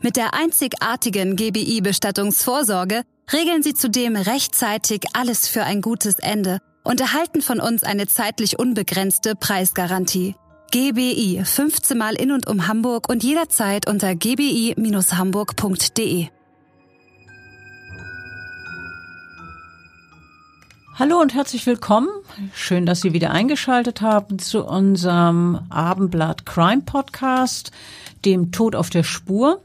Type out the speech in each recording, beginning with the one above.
Mit der einzigartigen GBI-Bestattungsvorsorge regeln Sie zudem rechtzeitig alles für ein gutes Ende und erhalten von uns eine zeitlich unbegrenzte Preisgarantie. GBI 15 Mal in und um Hamburg und jederzeit unter gbi-hamburg.de. Hallo und herzlich willkommen. Schön, dass Sie wieder eingeschaltet haben zu unserem Abendblatt Crime Podcast, dem Tod auf der Spur.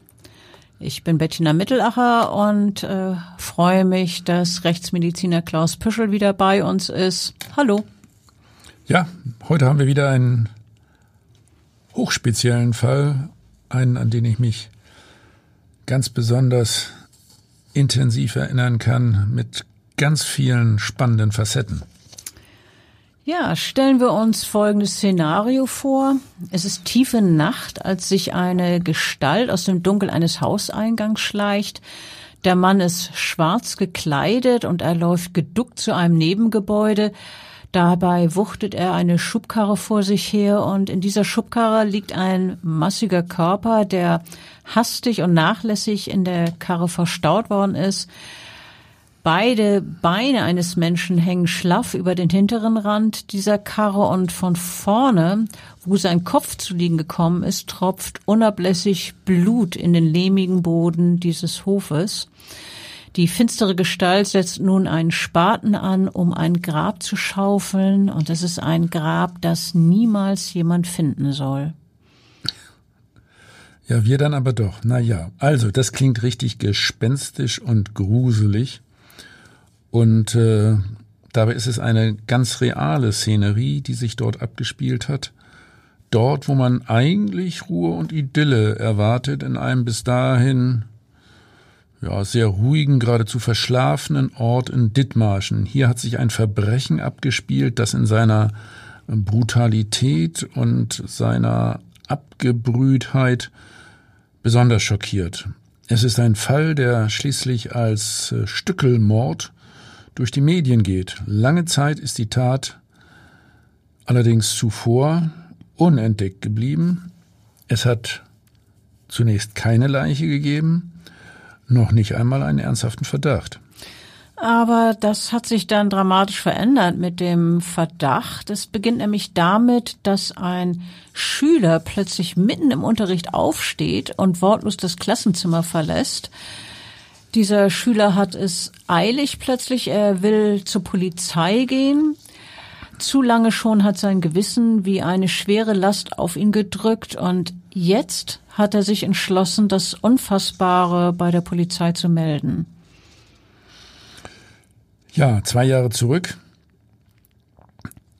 Ich bin Bettina Mittelacher und äh, freue mich, dass Rechtsmediziner Klaus Püschel wieder bei uns ist. Hallo. Ja, heute haben wir wieder einen hochspeziellen Fall, einen, an den ich mich ganz besonders intensiv erinnern kann, mit ganz vielen spannenden Facetten. Ja, stellen wir uns folgendes Szenario vor. Es ist tiefe Nacht, als sich eine Gestalt aus dem Dunkel eines Hauseingangs schleicht. Der Mann ist schwarz gekleidet und er läuft geduckt zu einem Nebengebäude. Dabei wuchtet er eine Schubkarre vor sich her und in dieser Schubkarre liegt ein massiger Körper, der hastig und nachlässig in der Karre verstaut worden ist. Beide Beine eines Menschen hängen schlaff über den hinteren Rand dieser Karre und von vorne, wo sein Kopf zu liegen gekommen ist, tropft unablässig Blut in den lehmigen Boden dieses Hofes. Die finstere Gestalt setzt nun einen Spaten an, um ein Grab zu schaufeln, und es ist ein Grab, das niemals jemand finden soll. Ja, wir dann aber doch. Na ja, also das klingt richtig gespenstisch und gruselig. Und äh, dabei ist es eine ganz reale Szenerie, die sich dort abgespielt hat. Dort, wo man eigentlich Ruhe und Idylle erwartet, in einem bis dahin ja, sehr ruhigen, geradezu verschlafenen Ort in Dithmarschen. Hier hat sich ein Verbrechen abgespielt, das in seiner Brutalität und seiner Abgebrühtheit besonders schockiert. Es ist ein Fall, der schließlich als äh, Stückelmord durch die Medien geht. Lange Zeit ist die Tat allerdings zuvor unentdeckt geblieben. Es hat zunächst keine Leiche gegeben, noch nicht einmal einen ernsthaften Verdacht. Aber das hat sich dann dramatisch verändert mit dem Verdacht. Es beginnt nämlich damit, dass ein Schüler plötzlich mitten im Unterricht aufsteht und wortlos das Klassenzimmer verlässt. Dieser Schüler hat es eilig plötzlich, er will zur Polizei gehen. Zu lange schon hat sein Gewissen wie eine schwere Last auf ihn gedrückt und jetzt hat er sich entschlossen, das Unfassbare bei der Polizei zu melden. Ja, zwei Jahre zurück.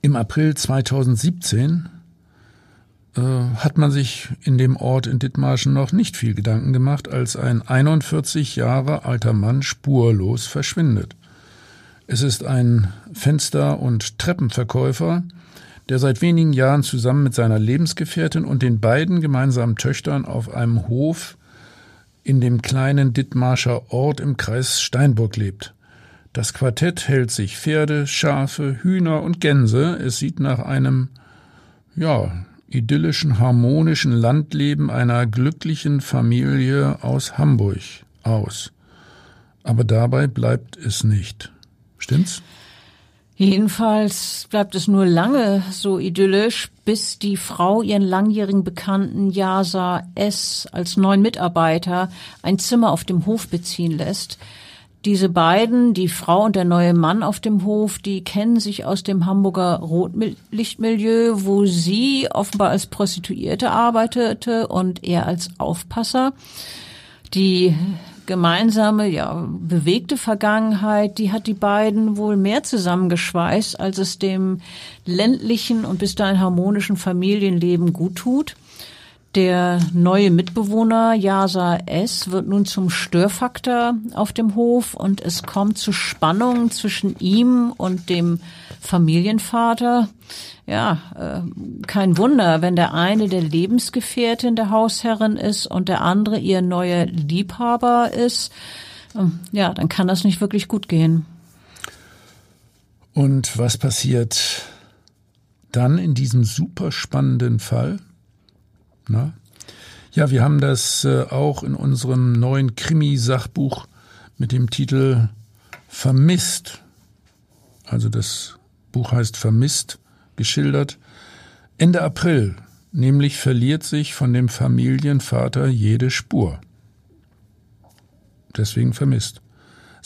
Im April 2017 äh, hat man sich in dem Ort in Dithmarschen noch nicht viel Gedanken gemacht, als ein 41 Jahre alter Mann spurlos verschwindet. Es ist ein Fenster- und Treppenverkäufer, der seit wenigen Jahren zusammen mit seiner Lebensgefährtin und den beiden gemeinsamen Töchtern auf einem Hof in dem kleinen Dithmarscher Ort im Kreis Steinburg lebt. Das Quartett hält sich Pferde, Schafe, Hühner und Gänse. Es sieht nach einem, ja, idyllischen, harmonischen Landleben einer glücklichen Familie aus Hamburg aus. Aber dabei bleibt es nicht. Stimmt's? Jedenfalls bleibt es nur lange so idyllisch, bis die Frau ihren langjährigen Bekannten Yasa S. als neuen Mitarbeiter ein Zimmer auf dem Hof beziehen lässt. Diese beiden, die Frau und der neue Mann auf dem Hof, die kennen sich aus dem Hamburger Rotlichtmilieu, wo sie offenbar als Prostituierte arbeitete und er als Aufpasser. Die gemeinsame, ja, bewegte Vergangenheit, die hat die beiden wohl mehr zusammengeschweißt, als es dem ländlichen und bis dahin harmonischen Familienleben gut tut. Der neue Mitbewohner Yasa S. wird nun zum Störfaktor auf dem Hof und es kommt zu Spannungen zwischen ihm und dem Familienvater. Ja, äh, kein Wunder, wenn der eine der Lebensgefährtin der Hausherrin ist und der andere ihr neuer Liebhaber ist. Ähm, ja, dann kann das nicht wirklich gut gehen. Und was passiert dann in diesem super spannenden Fall? Na? Ja, wir haben das äh, auch in unserem neuen Krimi-Sachbuch mit dem Titel Vermisst. Also das Buch heißt Vermisst geschildert. Ende April nämlich verliert sich von dem Familienvater jede Spur. Deswegen vermisst.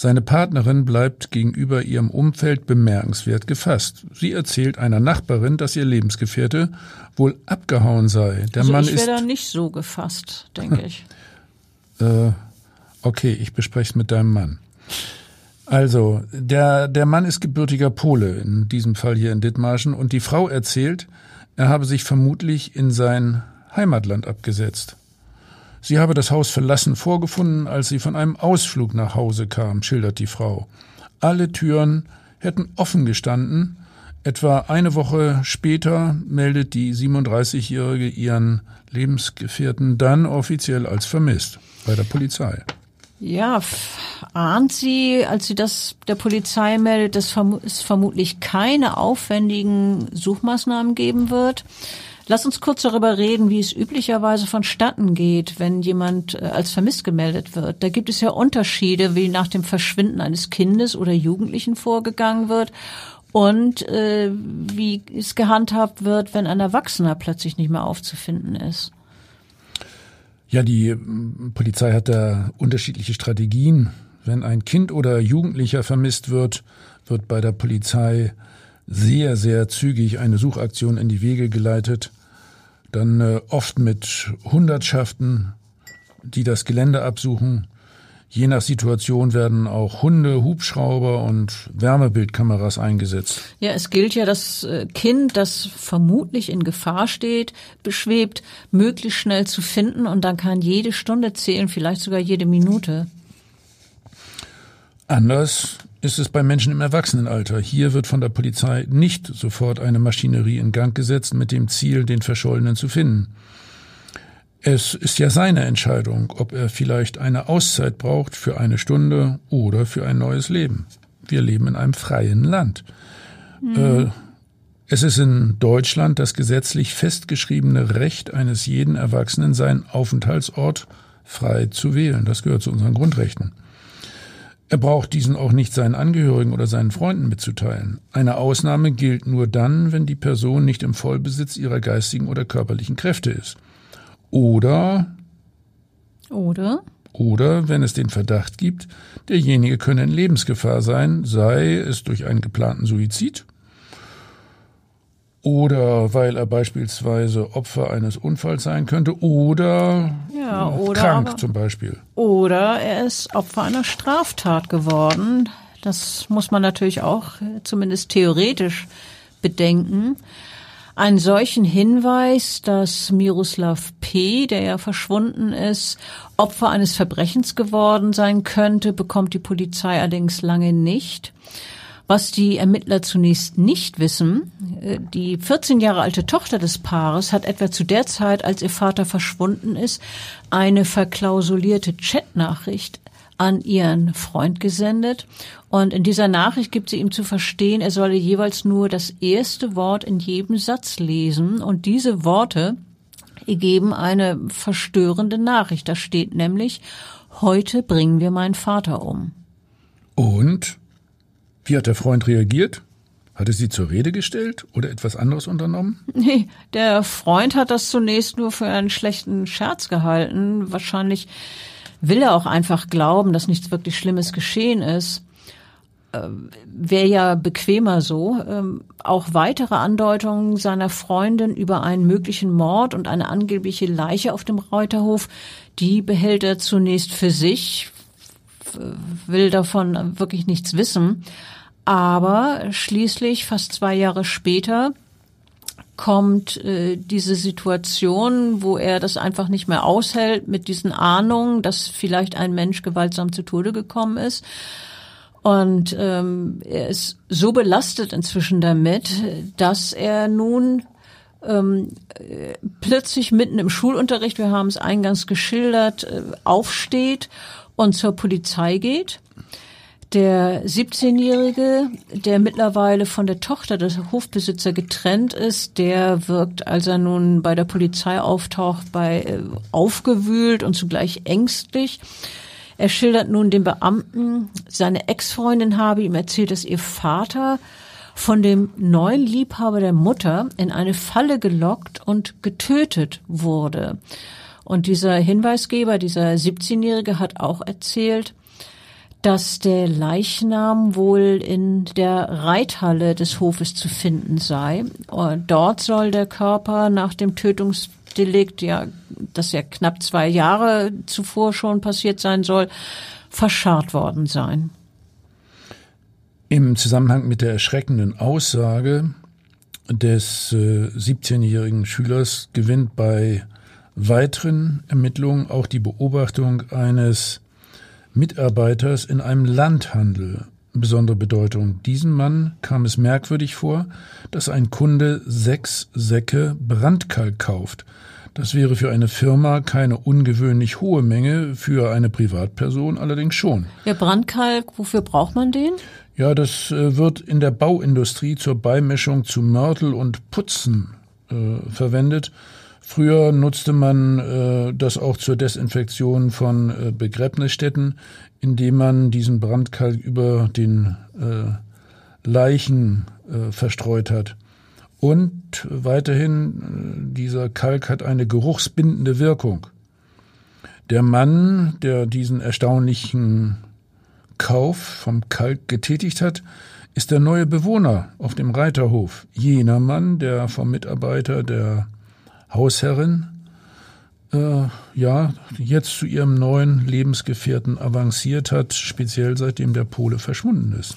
Seine Partnerin bleibt gegenüber ihrem Umfeld bemerkenswert gefasst. Sie erzählt einer Nachbarin, dass ihr Lebensgefährte wohl abgehauen sei. Der also Mann ich wäre da nicht so gefasst, denke ich. äh, okay, ich bespreche es mit deinem Mann. Also, der, der Mann ist gebürtiger Pole, in diesem Fall hier in Dithmarschen, und die Frau erzählt, er habe sich vermutlich in sein Heimatland abgesetzt. Sie habe das Haus verlassen vorgefunden, als sie von einem Ausflug nach Hause kam, schildert die Frau. Alle Türen hätten offen gestanden. Etwa eine Woche später meldet die 37-Jährige ihren Lebensgefährten dann offiziell als vermisst bei der Polizei. Ja, ahnt sie, als sie das der Polizei meldet, dass es vermutlich keine aufwendigen Suchmaßnahmen geben wird? Lass uns kurz darüber reden, wie es üblicherweise vonstatten geht, wenn jemand äh, als vermisst gemeldet wird. Da gibt es ja Unterschiede, wie nach dem Verschwinden eines Kindes oder Jugendlichen vorgegangen wird und äh, wie es gehandhabt wird, wenn ein Erwachsener plötzlich nicht mehr aufzufinden ist. Ja, die Polizei hat da unterschiedliche Strategien. Wenn ein Kind oder Jugendlicher vermisst wird, wird bei der Polizei sehr, sehr zügig eine Suchaktion in die Wege geleitet dann äh, oft mit Hundertschaften, die das Gelände absuchen. Je nach Situation werden auch Hunde, Hubschrauber und Wärmebildkameras eingesetzt. Ja, es gilt ja, das äh, Kind, das vermutlich in Gefahr steht, beschwebt, möglichst schnell zu finden und dann kann jede Stunde zählen, vielleicht sogar jede Minute. Anders ist es bei Menschen im Erwachsenenalter. Hier wird von der Polizei nicht sofort eine Maschinerie in Gang gesetzt mit dem Ziel, den Verschollenen zu finden. Es ist ja seine Entscheidung, ob er vielleicht eine Auszeit braucht für eine Stunde oder für ein neues Leben. Wir leben in einem freien Land. Mhm. Äh, es ist in Deutschland das gesetzlich festgeschriebene Recht eines jeden Erwachsenen, seinen Aufenthaltsort frei zu wählen. Das gehört zu unseren Grundrechten. Er braucht diesen auch nicht seinen Angehörigen oder seinen Freunden mitzuteilen. Eine Ausnahme gilt nur dann, wenn die Person nicht im Vollbesitz ihrer geistigen oder körperlichen Kräfte ist. Oder oder oder wenn es den Verdacht gibt, derjenige könne in Lebensgefahr sein, sei es durch einen geplanten Suizid oder weil er beispielsweise Opfer eines Unfalls sein könnte oder, ja, oder krank aber, zum Beispiel. Oder er ist Opfer einer Straftat geworden. Das muss man natürlich auch zumindest theoretisch bedenken. Einen solchen Hinweis, dass Miroslav P., der ja verschwunden ist, Opfer eines Verbrechens geworden sein könnte, bekommt die Polizei allerdings lange nicht. Was die Ermittler zunächst nicht wissen, äh, die 14 Jahre alte Tochter des Paares hat etwa zu der Zeit, als ihr Vater verschwunden ist, eine verklausulierte Chatnachricht an ihren Freund gesendet. Und in dieser Nachricht gibt sie ihm zu verstehen, er solle jeweils nur das erste Wort in jedem Satz lesen. Und diese Worte ergeben eine verstörende Nachricht. Da steht nämlich, heute bringen wir meinen Vater um. Und? Wie hat der Freund reagiert? Hat er sie zur Rede gestellt oder etwas anderes unternommen? Nee, der Freund hat das zunächst nur für einen schlechten Scherz gehalten. Wahrscheinlich will er auch einfach glauben, dass nichts wirklich Schlimmes geschehen ist. Äh, Wäre ja bequemer so. Ähm, auch weitere Andeutungen seiner Freundin über einen möglichen Mord und eine angebliche Leiche auf dem Reuterhof, die behält er zunächst für sich, will davon wirklich nichts wissen. Aber schließlich, fast zwei Jahre später, kommt äh, diese Situation, wo er das einfach nicht mehr aushält mit diesen Ahnungen, dass vielleicht ein Mensch gewaltsam zu Tode gekommen ist. Und ähm, er ist so belastet inzwischen damit, dass er nun ähm, äh, plötzlich mitten im Schulunterricht, wir haben es eingangs geschildert, äh, aufsteht und zur Polizei geht der 17-Jährige, der mittlerweile von der Tochter des Hofbesitzer getrennt ist, der wirkt, als er nun bei der Polizei auftaucht, bei äh, aufgewühlt und zugleich ängstlich. Er schildert nun dem Beamten, seine Ex-Freundin habe ihm erzählt, dass ihr Vater von dem neuen Liebhaber der Mutter in eine Falle gelockt und getötet wurde. Und dieser Hinweisgeber, dieser 17-Jährige hat auch erzählt, dass der Leichnam wohl in der Reithalle des Hofes zu finden sei. Und dort soll der Körper nach dem Tötungsdelikt, ja, das ja knapp zwei Jahre zuvor schon passiert sein soll, verscharrt worden sein. Im Zusammenhang mit der erschreckenden Aussage des äh, 17-jährigen Schülers gewinnt bei weiteren Ermittlungen auch die Beobachtung eines Mitarbeiters in einem Landhandel besondere Bedeutung. Diesem Mann kam es merkwürdig vor, dass ein Kunde sechs Säcke Brandkalk kauft. Das wäre für eine Firma keine ungewöhnlich hohe Menge, für eine Privatperson allerdings schon. Der Brandkalk, wofür braucht man den? Ja, das äh, wird in der Bauindustrie zur Beimischung zu Mörtel und Putzen äh, verwendet. Früher nutzte man äh, das auch zur Desinfektion von äh, Begräbnisstätten, indem man diesen Brandkalk über den äh, Leichen äh, verstreut hat. Und weiterhin, äh, dieser Kalk hat eine geruchsbindende Wirkung. Der Mann, der diesen erstaunlichen Kauf vom Kalk getätigt hat, ist der neue Bewohner auf dem Reiterhof. Jener Mann, der vom Mitarbeiter der Hausherrin, äh, ja, jetzt zu ihrem neuen Lebensgefährten avanciert hat, speziell seitdem der Pole verschwunden ist.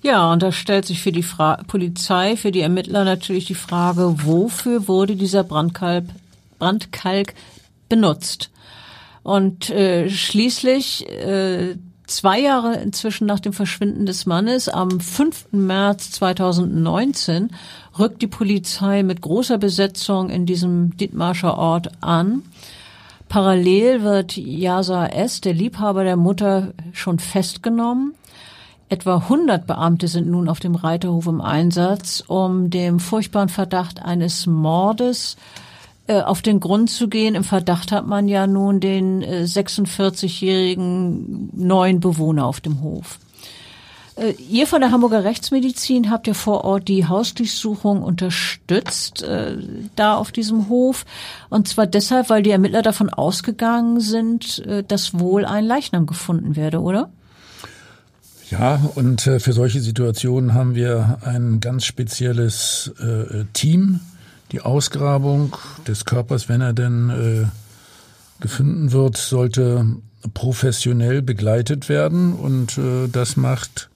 Ja, und da stellt sich für die Fra Polizei, für die Ermittler natürlich die Frage, wofür wurde dieser Brandkalk, Brandkalk benutzt? Und äh, schließlich äh, zwei Jahre inzwischen nach dem Verschwinden des Mannes, am 5. März 2019, rückt die Polizei mit großer Besetzung in diesem Dithmarscher Ort an. Parallel wird Yasa S., der Liebhaber der Mutter, schon festgenommen. Etwa 100 Beamte sind nun auf dem Reiterhof im Einsatz, um dem furchtbaren Verdacht eines Mordes äh, auf den Grund zu gehen. Im Verdacht hat man ja nun den äh, 46-jährigen neuen Bewohner auf dem Hof. Äh, ihr von der Hamburger Rechtsmedizin habt ja vor Ort die Hausdurchsuchung unterstützt, äh, da auf diesem Hof. Und zwar deshalb, weil die Ermittler davon ausgegangen sind, äh, dass wohl ein Leichnam gefunden werde, oder? Ja, und äh, für solche Situationen haben wir ein ganz spezielles äh, Team die Ausgrabung des Körpers, wenn er denn äh, gefunden wird, sollte professionell begleitet werden und äh, das macht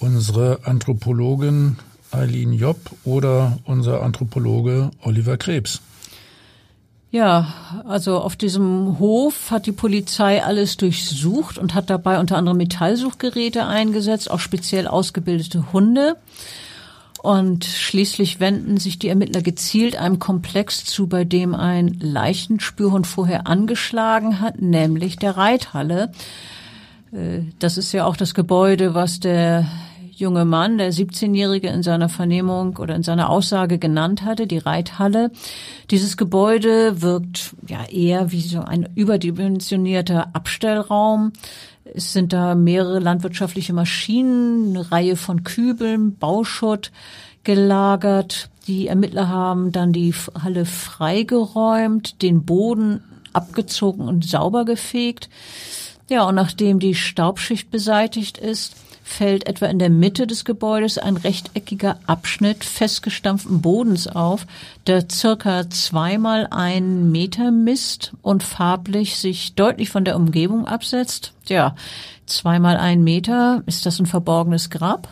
unsere Anthropologin Eileen Jopp oder unser Anthropologe Oliver Krebs. Ja, also auf diesem Hof hat die Polizei alles durchsucht und hat dabei unter anderem Metallsuchgeräte eingesetzt, auch speziell ausgebildete Hunde. Und schließlich wenden sich die Ermittler gezielt einem Komplex zu, bei dem ein Leichenspürhund vorher angeschlagen hat, nämlich der Reithalle. Äh, das ist ja auch das Gebäude, was der junge Mann, der 17-Jährige in seiner Vernehmung oder in seiner Aussage genannt hatte, die Reithalle. Dieses Gebäude wirkt ja eher wie so ein überdimensionierter Abstellraum. Es sind da mehrere landwirtschaftliche Maschinen, eine Reihe von Kübeln, Bauschutt gelagert. Die Ermittler haben dann die Halle freigeräumt, den Boden abgezogen und sauber gefegt. Ja, und nachdem die Staubschicht beseitigt ist, fällt etwa in der Mitte des Gebäudes ein rechteckiger Abschnitt festgestampften Bodens auf, der circa zweimal einen Meter misst und farblich sich deutlich von der Umgebung absetzt. Ja, zweimal ein Meter, ist das ein verborgenes Grab?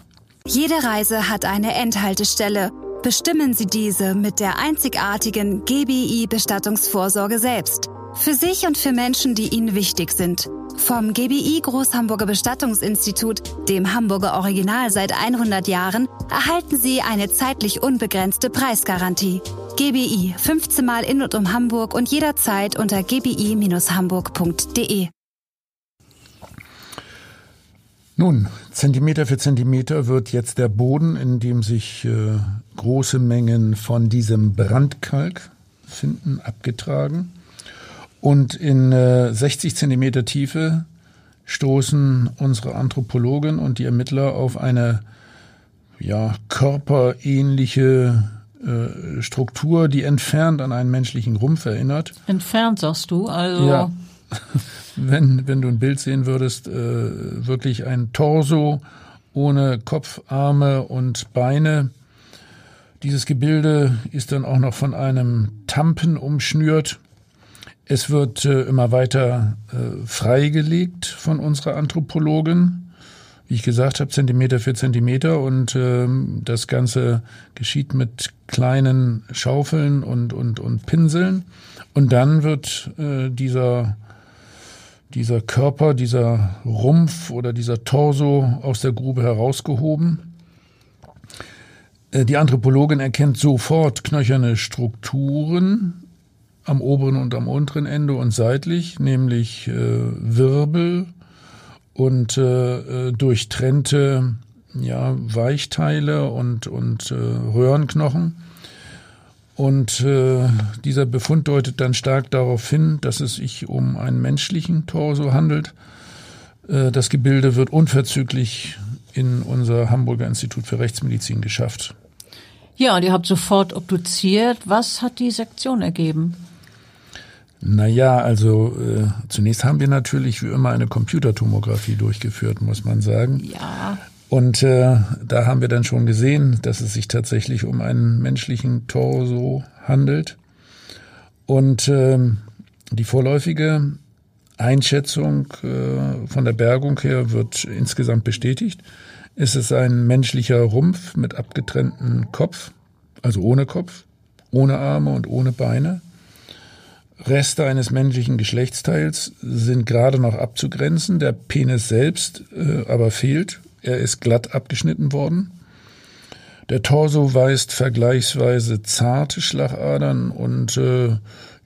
Jede Reise hat eine Endhaltestelle Bestimmen Sie diese mit der einzigartigen GBI Bestattungsvorsorge selbst. Für sich und für Menschen, die Ihnen wichtig sind. Vom GBI Großhamburger Bestattungsinstitut, dem Hamburger Original seit 100 Jahren, erhalten Sie eine zeitlich unbegrenzte Preisgarantie. GBI 15 Mal in und um Hamburg und jederzeit unter gbi-hamburg.de. Nun, Zentimeter für Zentimeter wird jetzt der Boden, in dem sich äh, große Mengen von diesem Brandkalk finden, abgetragen. Und in äh, 60 Zentimeter Tiefe stoßen unsere Anthropologen und die Ermittler auf eine ja, körperähnliche äh, Struktur, die entfernt an einen menschlichen Rumpf erinnert. Entfernt, sagst du? Also Ja. wenn, wenn du ein Bild sehen würdest, äh, wirklich ein Torso ohne Kopf, Arme und Beine. Dieses Gebilde ist dann auch noch von einem Tampen umschnürt. Es wird äh, immer weiter äh, freigelegt von unserer Anthropologin. Wie ich gesagt habe, Zentimeter für Zentimeter und ähm, das Ganze geschieht mit kleinen Schaufeln und, und, und Pinseln. Und dann wird äh, dieser, dieser Körper, dieser Rumpf oder dieser Torso aus der Grube herausgehoben. Äh, Die Anthropologin erkennt sofort knöcherne Strukturen am oberen und am unteren Ende und seitlich, nämlich äh, Wirbel und äh, äh, durchtrennte ja, Weichteile und, und äh, Röhrenknochen. Und äh, dieser Befund deutet dann stark darauf hin, dass es sich um einen menschlichen Torso handelt. Das Gebilde wird unverzüglich in unser Hamburger Institut für Rechtsmedizin geschafft. Ja, und ihr habt sofort obduziert. Was hat die Sektion ergeben? Naja, also äh, zunächst haben wir natürlich wie immer eine Computertomographie durchgeführt, muss man sagen. Ja, Und äh, da haben wir dann schon gesehen, dass es sich tatsächlich um einen menschlichen Torso handelt. Und ähm, die vorläufige Einschätzung äh, von der Bergung her wird insgesamt bestätigt. Es ist ein menschlicher Rumpf mit abgetrenntem Kopf, also ohne Kopf, ohne Arme und ohne Beine. Reste eines menschlichen Geschlechtsteils sind gerade noch abzugrenzen. Der Penis selbst äh, aber fehlt. Er ist glatt abgeschnitten worden. Der Torso weist vergleichsweise zarte Schlagadern und äh,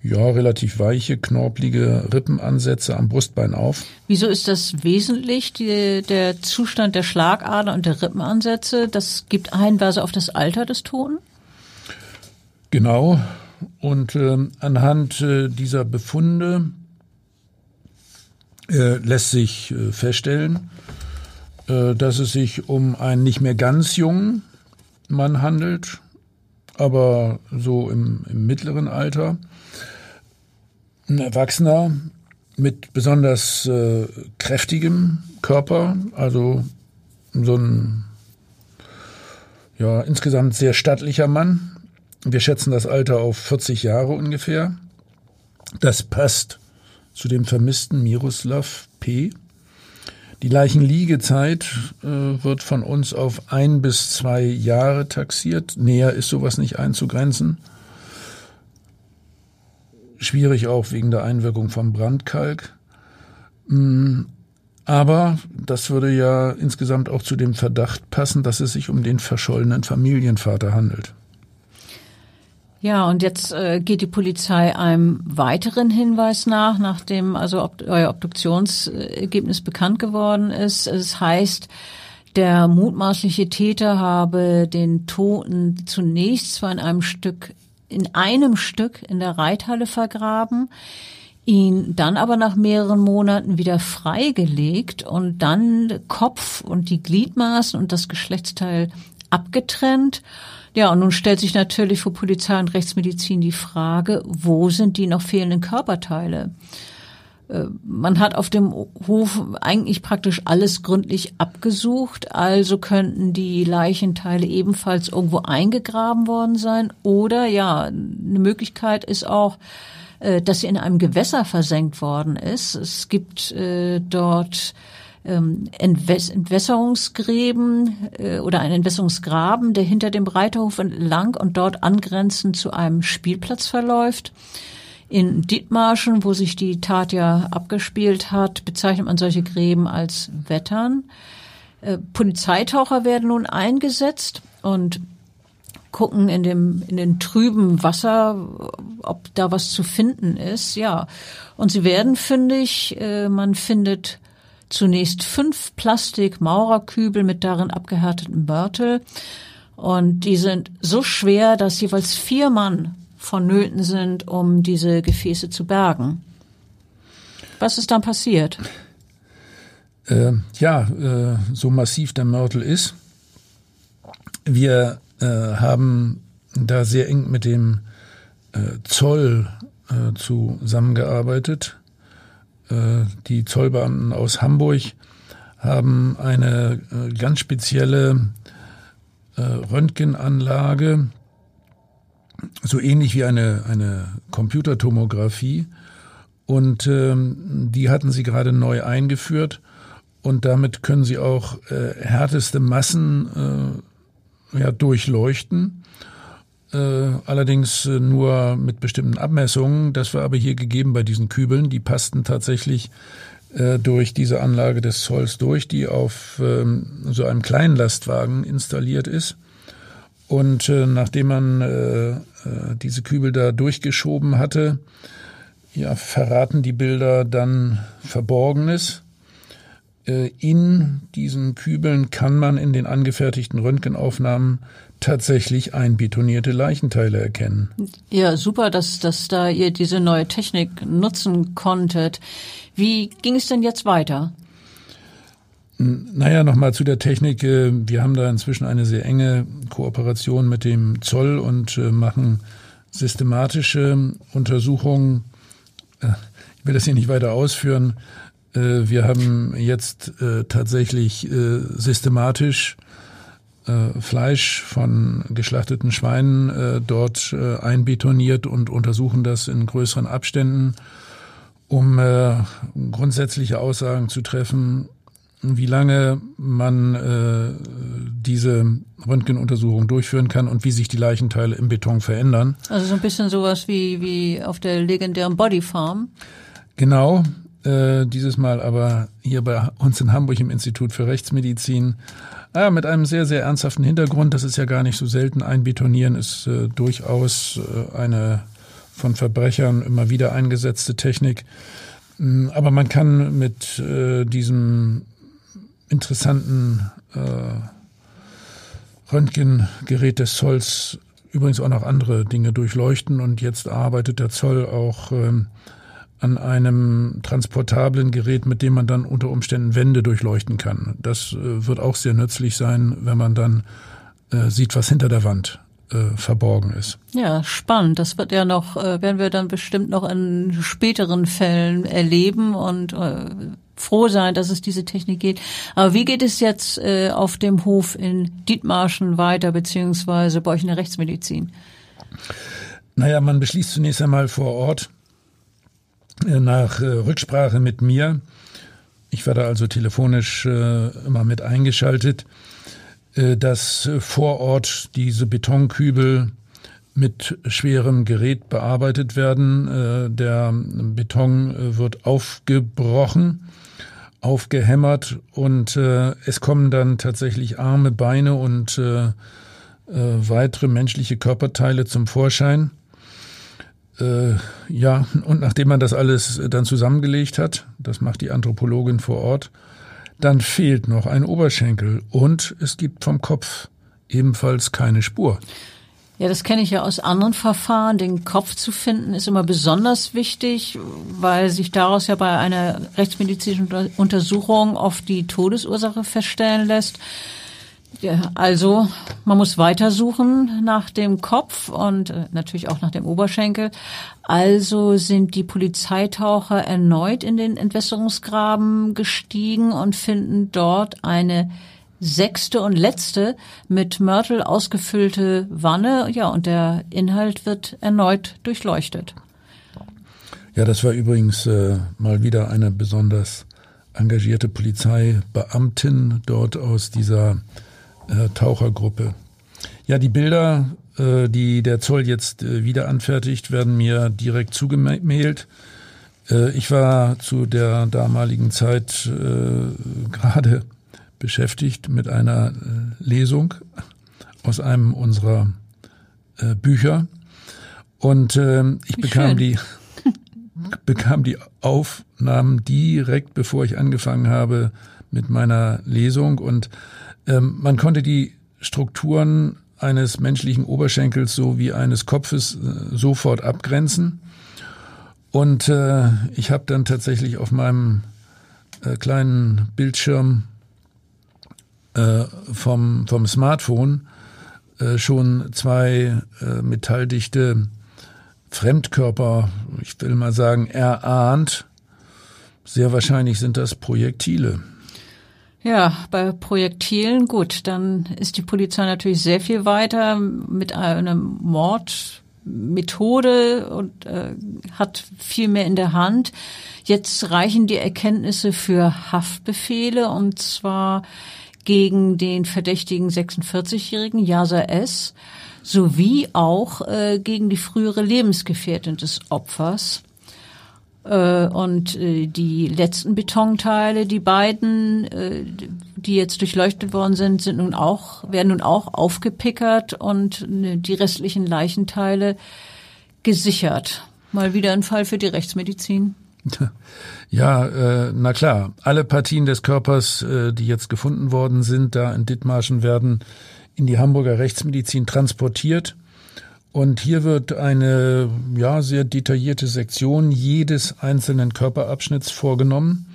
ja relativ weiche, knorpelige Rippenansätze am Brustbein auf. wieso ist das wesentlich, die, der Zustand der Schlagader und der Rippenansätze? Das gibt Hinweise auf das Alter des Toten? Genau. Und ähm, anhand äh, dieser Befunde äh, lässt sich äh, feststellen, äh, dass es sich um einen nicht mehr ganz jungen Mann handelt, aber so im, im mittleren Alter. Ein Erwachsener mit besonders äh, kräftigem Körper, also so ein ja, insgesamt sehr stattlicher Mann, wir schätzen das Alter auf 40 Jahre ungefähr. Das passt zu dem vermissten Miroslav P. Die Leichenliegezeit äh, wird von uns auf ein bis zwei Jahre taxiert. Näher ist sowas nicht einzugrenzen. Schwierig auch wegen der Einwirkung vom Brandkalk. Mm, Aber das würde ja insgesamt auch zu dem Verdacht passen, dass es sich um den verschollenen Familienvater handelt. Ja, und jetzt äh, geht die Polizei einem weiteren Hinweis nach, nachdem also ob, euer Obduktionsergebnis bekannt geworden ist. Es heißt, der mutmaßliche Täter habe den Toten zunächst zwar in einem Stück, in einem Stück in der Reithalle vergraben, ihn dann aber nach mehreren Monaten wieder freigelegt und dann Kopf und die Gliedmaßen und das Geschlechtsteil abgetrennt. Ja, und nun stellt sich natürlich für Polizei und Rechtsmedizin die Frage, wo sind die noch fehlenden Körperteile? Äh, Man hat auf dem Hof eigentlich praktisch alles gründlich abgesucht, also könnten die Leichenteile ebenfalls irgendwo eingegraben worden sein. Oder ja, eine Möglichkeit ist auch, äh, dass sie in einem Gewässer versenkt worden ist. Es gibt äh, dort ähm, Entwässerungsgräben äh, oder ein Entwässerungsgraben, der hinter dem Reiterhof entlang und dort angrenzend zu einem Spielplatz verläuft. In Dithmarschen, wo sich die Tat ja abgespielt hat, bezeichnet man solche Gräben als Wettern. Äh, Polizeitaucher werden nun eingesetzt und gucken in dem in den trüben Wasser, ob da was zu finden ist. Ja, und sie werden fündig. Äh, man findet zunächst fünf Plastik-Maurerkübel mit darin abgehärteten Mörtel. Und die sind so schwer, dass jeweils vier Mann vonnöten sind, um diese Gefäße zu bergen. Was ist dann passiert? Äh, ja, äh, so massiv der Mörtel ist. Wir äh, haben da sehr eng mit dem äh, Zoll äh, zusammengearbeitet die Zollbeamten aus Hamburg haben eine äh, ganz spezielle äh, Röntgenanlage, so ähnlich wie eine, eine Computertomographie. Und ähm, die hatten sie gerade neu eingeführt. Und damit können sie auch äh, härteste Massen äh, ja, durchleuchten. Äh, allerdings äh, nur mit bestimmten Abmessungen. Das war aber hier gegeben bei diesen Kübeln. Die passten tatsächlich äh, durch diese Anlage des Zolls durch, die auf ähm, so einem kleinen Lastwagen installiert ist. Und nachdem man diese Kübel da durchgeschoben hatte, ja, verraten die Bilder dann Verborgenes. In diesen Kübeln kann man in den angefertigten Röntgenaufnahmen tatsächlich einbetonierte Leichenteile erkennen. Ja, super, dass, dass da ihr diese neue Technik nutzen konntet. Wie ging es denn jetzt weiter? Naja, nochmal zu der Technik. Äh, wir haben da inzwischen eine sehr enge Kooperation mit dem Zoll und äh, machen systematische Untersuchungen. Äh, ich will das hier nicht weiter ausführen. Wir haben jetzt tatsächlich systematisch äh, Fleisch von geschlachteten Schweinen äh, dort äh, einbetoniert und untersuchen das in größeren Abständen, um äh, grundsätzliche Aussagen zu treffen, wie lange man äh, diese Röntgenuntersuchung durchführen kann und wie sich die Leichenteile im Beton verändern. Also so ein bisschen sowas wie, wie auf der legendären Body Farm. Genau, äh, dieses Mal aber hier bei uns in Hamburg im Institut für Rechtsmedizin ja, mit einem sehr, sehr ernsthaften Hintergrund. Das ist ja gar nicht so selten. Einbetonieren ist äh, durchaus äh, eine von Verbrechern immer wieder eingesetzte Technik. Mm, aber man kann mit äh, diesem interessanten äh, Röntgengerät des Zolls übrigens auch noch andere Dinge durchleuchten. Und jetzt arbeitet der Zoll auch ähm, an einem transportablen Gerät, mit dem man dann unter Umständen Wände durchleuchten kann. Das äh, wird auch sehr nützlich sein, wenn man dann äh, sieht, was hinter der Wand äh, verborgen ist. Ja, spannend. Das wird ja noch, werden wir dann bestimmt noch in späteren Fällen erleben und froh sein, dass es diese Technik geht. Aber wie geht es jetzt auf dem Hof in Dietmarschen weiter, beziehungsweise bei euch in der Rechtsmedizin? Naja, man beschließt zunächst einmal vor Ort, nach äh, Rücksprache mit mir, ich war da also telefonisch äh, immer mit eingeschaltet, dass vor Ort diese Betonkübel mit schwerem Gerät bearbeitet werden. Der Beton wird aufgebrochen, aufgehämmert und es kommen dann tatsächlich Arme, Beine und weitere menschliche Körperteile zum Vorschein. Äh, ja, und nachdem man das alles dann zusammengelegt hat, das macht die Anthropologin vor Ort, dann fehlt noch ein Oberschenkel und es gibt vom Kopf ebenfalls keine Spur. Ja, das kenne ich ja aus anderen Verfahren. Den Kopf zu finden ist immer besonders wichtig, weil sich daraus ja bei einer rechtsmedizinischen Untersuchung oft die Todesursache feststellen lässt. Ja, also man muss weitersuchen nach dem Kopf und äh, natürlich auch nach dem Oberschenkel. Also sind die Polizeitaucher erneut in den Entwässerungsgraben gestiegen und finden dort eine sechste und letzte mit Mörtel ausgefüllte Wanne. Ja, und der Inhalt wird erneut durchleuchtet. Ja, das war übrigens äh, mal wieder eine besonders engagierte Polizeibeamtin dort aus dieser äh, Tauchergruppe. Ja, die Bilder, äh, die der Zoll jetzt äh, wieder anfertigt, werden mir direkt zugemailt. Äh, ich war zu der damaligen Zeit äh, gerade beschäftigt mit einer Lesung aus einem unserer Bücher und äh, ich Wie bekam schön. die bekam die Aufnahmen direkt bevor ich angefangen habe mit meiner Lesung und ähm, man konnte die Strukturen eines menschlichen Oberschenkels sowie eines Kopfes äh, sofort abgrenzen. Und äh, ich habe dann tatsächlich auf meinem äh, kleinen Bildschirm äh, vom, vom Smartphone äh, schon zwei äh, metalldichte Fremdkörper, ich will mal sagen, erahnt. Sehr wahrscheinlich sind das Projektile. Ja, bei Projektilen, gut, dann ist die Polizei natürlich sehr viel weiter mit einer Mordmethode und äh, hat viel mehr in der Hand. Jetzt reichen die Erkenntnisse für Haftbefehle und zwar gegen den verdächtigen 46-jährigen Yasa S. sowie auch äh, gegen die frühere Lebensgefährtin des Opfers. Äh, und äh, die letzten Betonteile, die beiden, äh, die jetzt durchleuchtet worden sind, sind nun auch, werden nun auch aufgepickert und die restlichen Leichenteile gesichert. Mal wieder ein Fall für die Rechtsmedizin. Ja, äh, na klar. Alle Partien des Körpers, äh, die jetzt gefunden worden sind, da in Dithmarschen, werden in die Hamburger Rechtsmedizin transportiert. Und hier wird eine ja sehr detaillierte Sektion jedes einzelnen Körperabschnitts vorgenommen.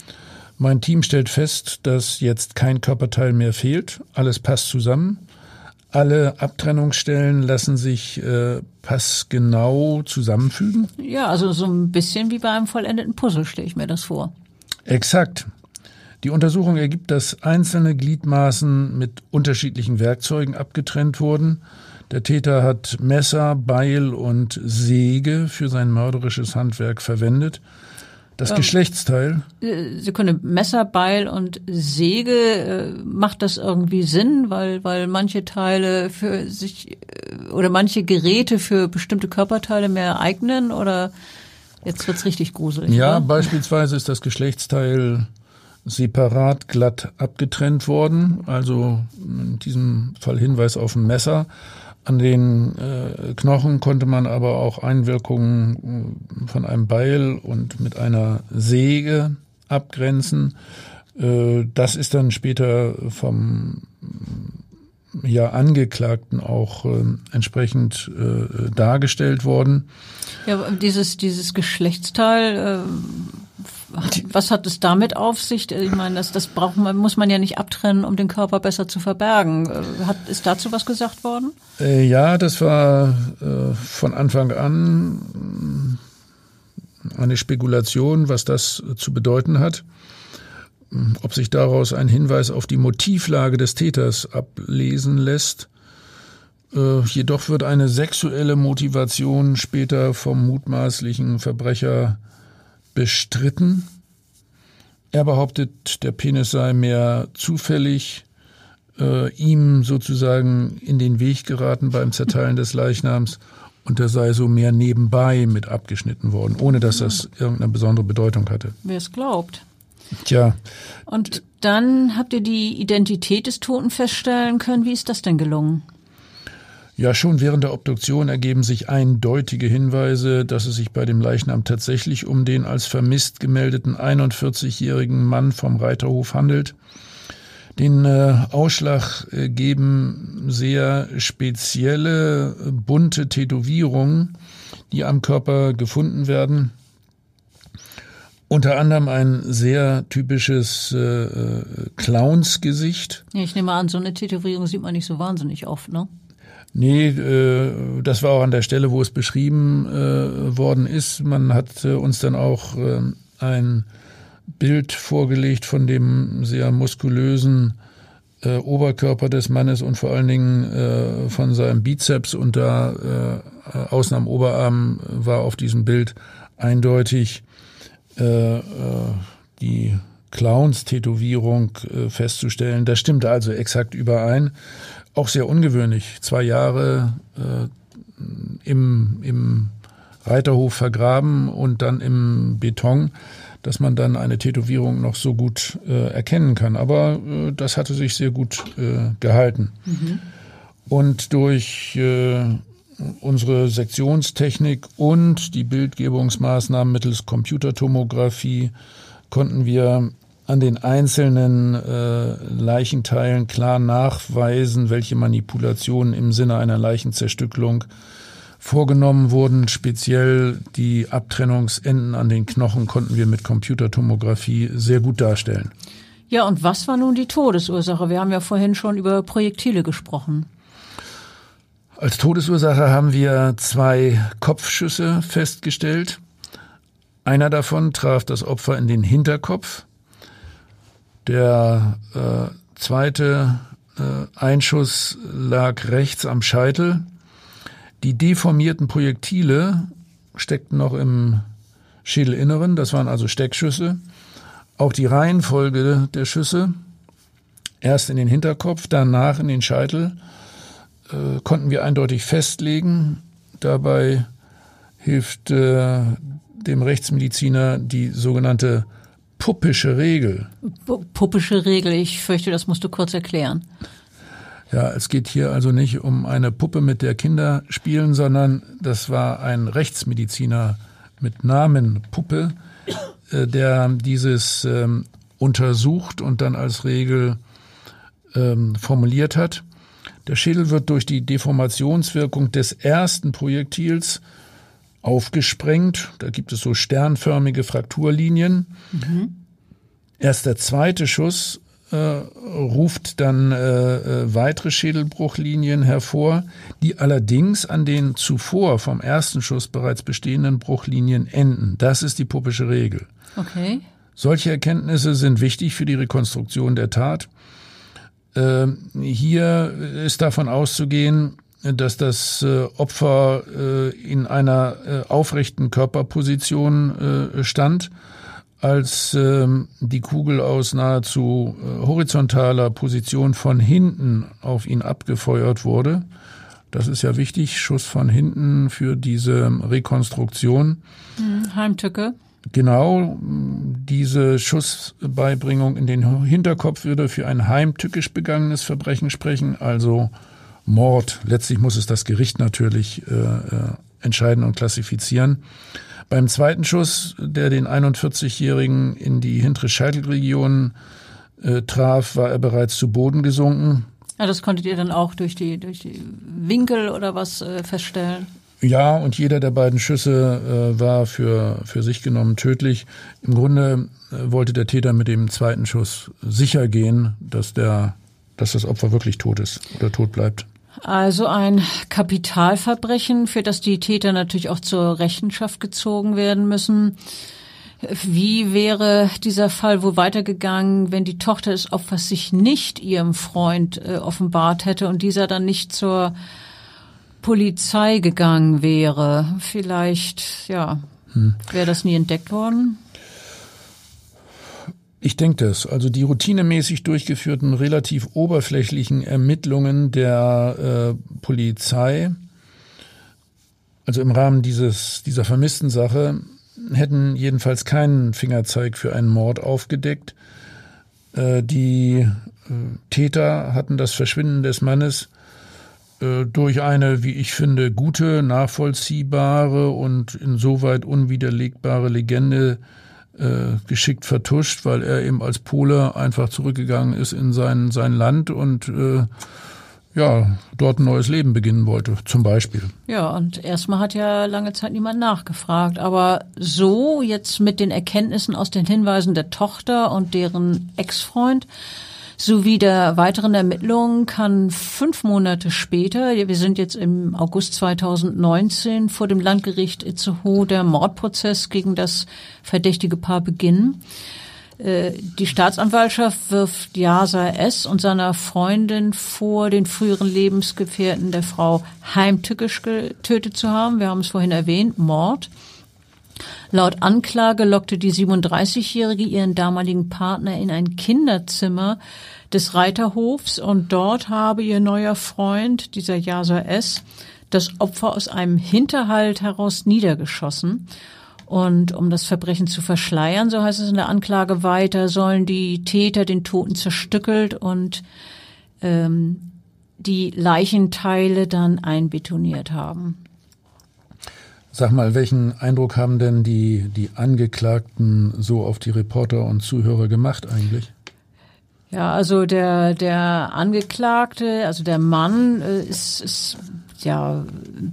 Mein Team stellt fest, dass jetzt kein Körperteil mehr fehlt. Alles passt zusammen. Alle Abtrennungsstellen lassen sich äh, passgenau zusammenfügen. Ja, also so ein bisschen wie bei einem vollendeten Puzzle stelle ich mir das vor. Exakt. Die Untersuchung ergibt, dass einzelne Gliedmaßen mit unterschiedlichen Werkzeugen abgetrennt wurden. Der Täter hat Messer, Beil und Säge für sein mörderisches Handwerk verwendet. Das ähm, Geschlechtsteil? Äh, Sekunde, Messer, Beil und Säge, äh, macht das irgendwie Sinn, weil, weil manche Teile für sich äh, oder manche Geräte für bestimmte Körperteile mehr eignen oder jetzt wird's richtig gruselig. Ja, oder? beispielsweise ist das Geschlechtsteil separat glatt abgetrennt worden, also in diesem Fall Hinweis auf ein Messer. An den äh, Knochen konnte man aber auch Einwirkungen äh, von einem Beil und mit einer Säge abgrenzen. Äh, das ist dann später vom ja, Angeklagten auch äh, entsprechend äh, dargestellt worden. Ja, dieses, dieses Geschlechtsteil, äh, was hat es damit auf sich? Ich meine, das, das braucht man, muss man ja nicht abtrennen, um den Körper besser zu verbergen. Äh, hat, ist dazu was gesagt worden? Äh, ja, das war äh, von Anfang an eine Spekulation, was das zu bedeuten hat. Ob sich daraus ein Hinweis auf die Motivlage des Täters ablesen lässt. Jedoch wird eine sexuelle Motivation später vom mutmaßlichen Verbrecher bestritten. Er behauptet, der Penis sei mehr zufällig äh, ihm sozusagen in den Weg geraten beim Zerteilen des Leichnams und er sei so mehr nebenbei mit abgeschnitten worden, ohne dass das irgendeine besondere Bedeutung hatte. Wer es glaubt. Tja. Und dann habt ihr die Identität des Toten feststellen können. Wie ist das denn gelungen? Ja, schon während der Obduktion ergeben sich eindeutige Hinweise, dass es sich bei dem Leichnam tatsächlich um den als vermisst gemeldeten 41-jährigen Mann vom Reiterhof handelt. Den äh, Ausschlag äh, geben sehr spezielle, bunte Tätowierungen, die am Körper gefunden werden. Unter anderem ein sehr typisches äh, äh Clownsgesicht. Ich nehme an, so eine Tätowierung sieht man nicht so wahnsinnig oft, ne? Nee, äh, das war auch an der Stelle, wo es beschrieben äh, worden ist. Man hat äh, uns dann auch äh, ein Bild vorgelegt von dem sehr muskulösen äh, Oberkörper des Mannes und vor allen Dingen äh, von seinem Bizeps und da außen am Oberarm war auf diesem Bild eindeutig die Clowns-Tätowierung festzustellen. Das stimmte also exakt überein. Auch sehr ungewöhnlich. Zwei Jahre äh, im, im Reiterhof vergraben und dann im Beton, dass man dann eine Tätowierung noch so gut äh, erkennen kann. Aber äh, das hatte sich sehr gut äh, gehalten. Mhm. Und durch äh, unsere Sektionstechnik und die Bildgebungsmaßnahmen mittels Computertomographie konnten wir an den einzelnen äh, Leichenteilen klar nachweisen, welche Manipulationen im Sinne einer Leichenzerstückelung vorgenommen wurden. Speziell die Abtrennungsenden an den Knochen konnten wir mit Computertomographie sehr gut darstellen. Ja, und was war nun die Todesursache? Wir haben ja vorhin schon über Projektile gesprochen. Als Todesursache haben wir zwei Kopfschüsse festgestellt. Einer davon traf das Opfer in den Hinterkopf. Der äh, zweite äh, Einschuss lag rechts am Scheitel. Die deformierten Projektile steckten noch im Schädelinneren, das waren also Steckschüsse. Auch die Reihenfolge der Schüsse, erst in den Hinterkopf, danach in den Scheitel, äh, konnten wir eindeutig festlegen. Dabei hilft äh, dem Rechtsmediziner die sogenannte puppische Regel. Puppische Regel, ich fürchte, das musst du kurz erklären. Ja, es geht hier also nicht um eine Puppe, mit der Kinder spielen, sondern das war ein Rechtsmediziner mit Namen Puppe, äh, der dieses ähm, untersucht und dann als Regel ähm, formuliert hat. Der Schädel wird durch die Deformationswirkung des ersten Projektils aufgesprengt. Da gibt es so sternförmige Frakturlinien. Mhm. Erst der zweite Schuss äh, ruft dann äh, äh, weitere Schädelbruchlinien hervor, die allerdings an den zuvor vom ersten Schuss bereits bestehenden Bruchlinien enden. Das ist die puppische Regel. Okay. Solche Erkenntnisse sind wichtig für die Rekonstruktion der Tat. Äh, hier ist davon auszugehen, dass das äh, Opfer äh, in einer äh, aufrechten Körperposition stand als ähm, die Kugel aus nahezu horizontaler Position von hinten auf ihn abgefeuert wurde. Das ist ja wichtig, Schuss von hinten für diese Rekonstruktion. Hm, Heimtücke. Genau, diese Schussbeibringung in den Hinterkopf würde für ein heimtückisch begangenes Verbrechen sprechen, also Mord. Letztlich muss es das Gericht natürlich äh, äh entscheiden und klassifizieren. Beim zweiten Schuss, der den 41-Jährigen in die hintere Scheitelregion äh, traf, war er bereits zu Boden gesunken. Ja, das konntet ihr dann auch durch die, durch die Winkel oder was äh, feststellen? Ja, und jeder der beiden Schüsse äh, war für, für sich genommen tödlich. Im Grunde äh, wollte der Täter mit dem zweiten Schuss sicher gehen, dass der, dass das Opfer wirklich tot ist oder tot bleibt. Also ein Kapitalverbrechen, für das die Täter natürlich auch zur Rechenschaft gezogen werden müssen. Wie wäre dieser Fall wohl weitergegangen, wenn die Tochter des Opfers sich nicht ihrem Freund äh, offenbart hätte und dieser dann nicht zur Polizei gegangen wäre? Vielleicht, ja, hm. wäre das nie entdeckt worden? Ich denke das. Also die routinemäßig durchgeführten, relativ oberflächlichen Ermittlungen der äh, Polizei, also im Rahmen dieses, dieser vermissten Sache, hätten jedenfalls keinen Fingerzeig für einen Mord aufgedeckt. Äh, die äh, Täter hatten das Verschwinden des Mannes äh, durch eine, wie ich finde, gute, nachvollziehbare und insoweit unwiderlegbare Legende äh, geschickt vertuscht, weil er eben als Pole einfach zurückgegangen ist in sein, sein Land und äh, ja, dort ein neues Leben beginnen wollte, zum Beispiel. Ja, und erstmal hat ja lange Zeit niemand nachgefragt. Aber so jetzt mit den Erkenntnissen aus den Hinweisen der Tochter und deren Ex-Freund sowie der weiteren Ermittlungen kann fünf Monate später, wir sind jetzt im August 2019, vor dem Landgericht Itzehoe der Mordprozess gegen das verdächtige Paar beginnen. Äh, die Staatsanwaltschaft wirft Yasa S. und seiner Freundin vor, den früheren Lebensgefährten der Frau heimtückisch getötet zu haben. Wir haben es vorhin erwähnt, Mord. Laut Anklage lockte die 37-Jährige ihren damaligen Partner in ein Kinderzimmer des Reiterhofs und dort habe ihr neuer Freund, dieser Yasa S., das Opfer aus einem Hinterhalt heraus niedergeschossen. Und um das Verbrechen zu verschleiern, so heißt es in der Anklage weiter, sollen die Täter den Toten zerstückelt und ähm, die Leichenteile dann einbetoniert haben. Sag mal, welchen Eindruck haben denn die, die Angeklagten so auf die Reporter und Zuhörer gemacht eigentlich? Ja, also der, der Angeklagte, also der Mann äh, ist, ist ja,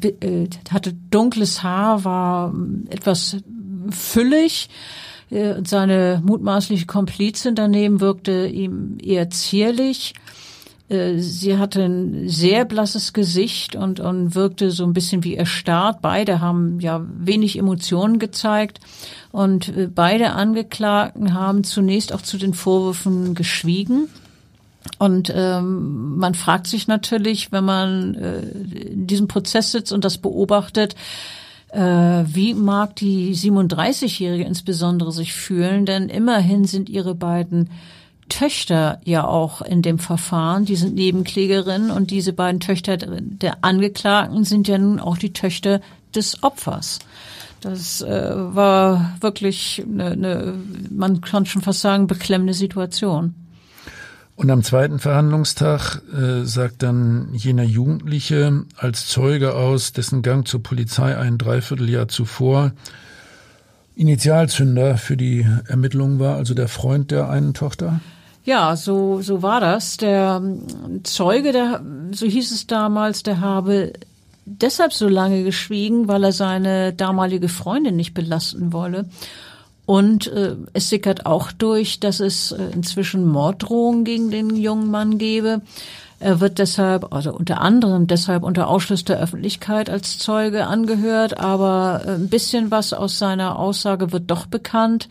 äh, hatte dunkles Haar, war etwas füllig. Äh, seine mutmaßliche Komplizin daneben wirkte ihm eher zierlich. Äh, sie hatte ein sehr blasses Gesicht und, und wirkte so ein bisschen wie erstarrt. Beide haben ja wenig Emotionen gezeigt. Und beide Angeklagten haben zunächst auch zu den Vorwürfen geschwiegen. Und ähm, man fragt sich natürlich, wenn man äh, in diesem Prozess sitzt und das beobachtet, äh, wie mag die 37-Jährige insbesondere sich fühlen? Denn immerhin sind ihre beiden Töchter ja auch in dem Verfahren, die sind Nebenklägerinnen und diese beiden Töchter der Angeklagten sind ja nun auch die Töchter des Opfers. Das äh, war wirklich eine, eine, man kann schon fast sagen, beklemmende Situation. Und am zweiten Verhandlungstag äh, sagt dann jener Jugendliche als Zeuge aus, dessen Gang zur Polizei ein Dreivierteljahr zuvor Initialzünder für die Ermittlungen war, also der Freund der einen Tochter? Ja, so, so war das. Der ähm, Zeuge, der, so hieß es damals, der habe deshalb so lange geschwiegen, weil er seine damalige Freundin nicht belasten wolle. Und äh, es sickert auch durch, dass es äh, inzwischen Morddrohungen gegen den jungen Mann gebe. Er wird deshalb, also unter anderem deshalb unter Ausschluss der Öffentlichkeit als Zeuge angehört, aber äh, ein bisschen was aus seiner Aussage wird doch bekannt.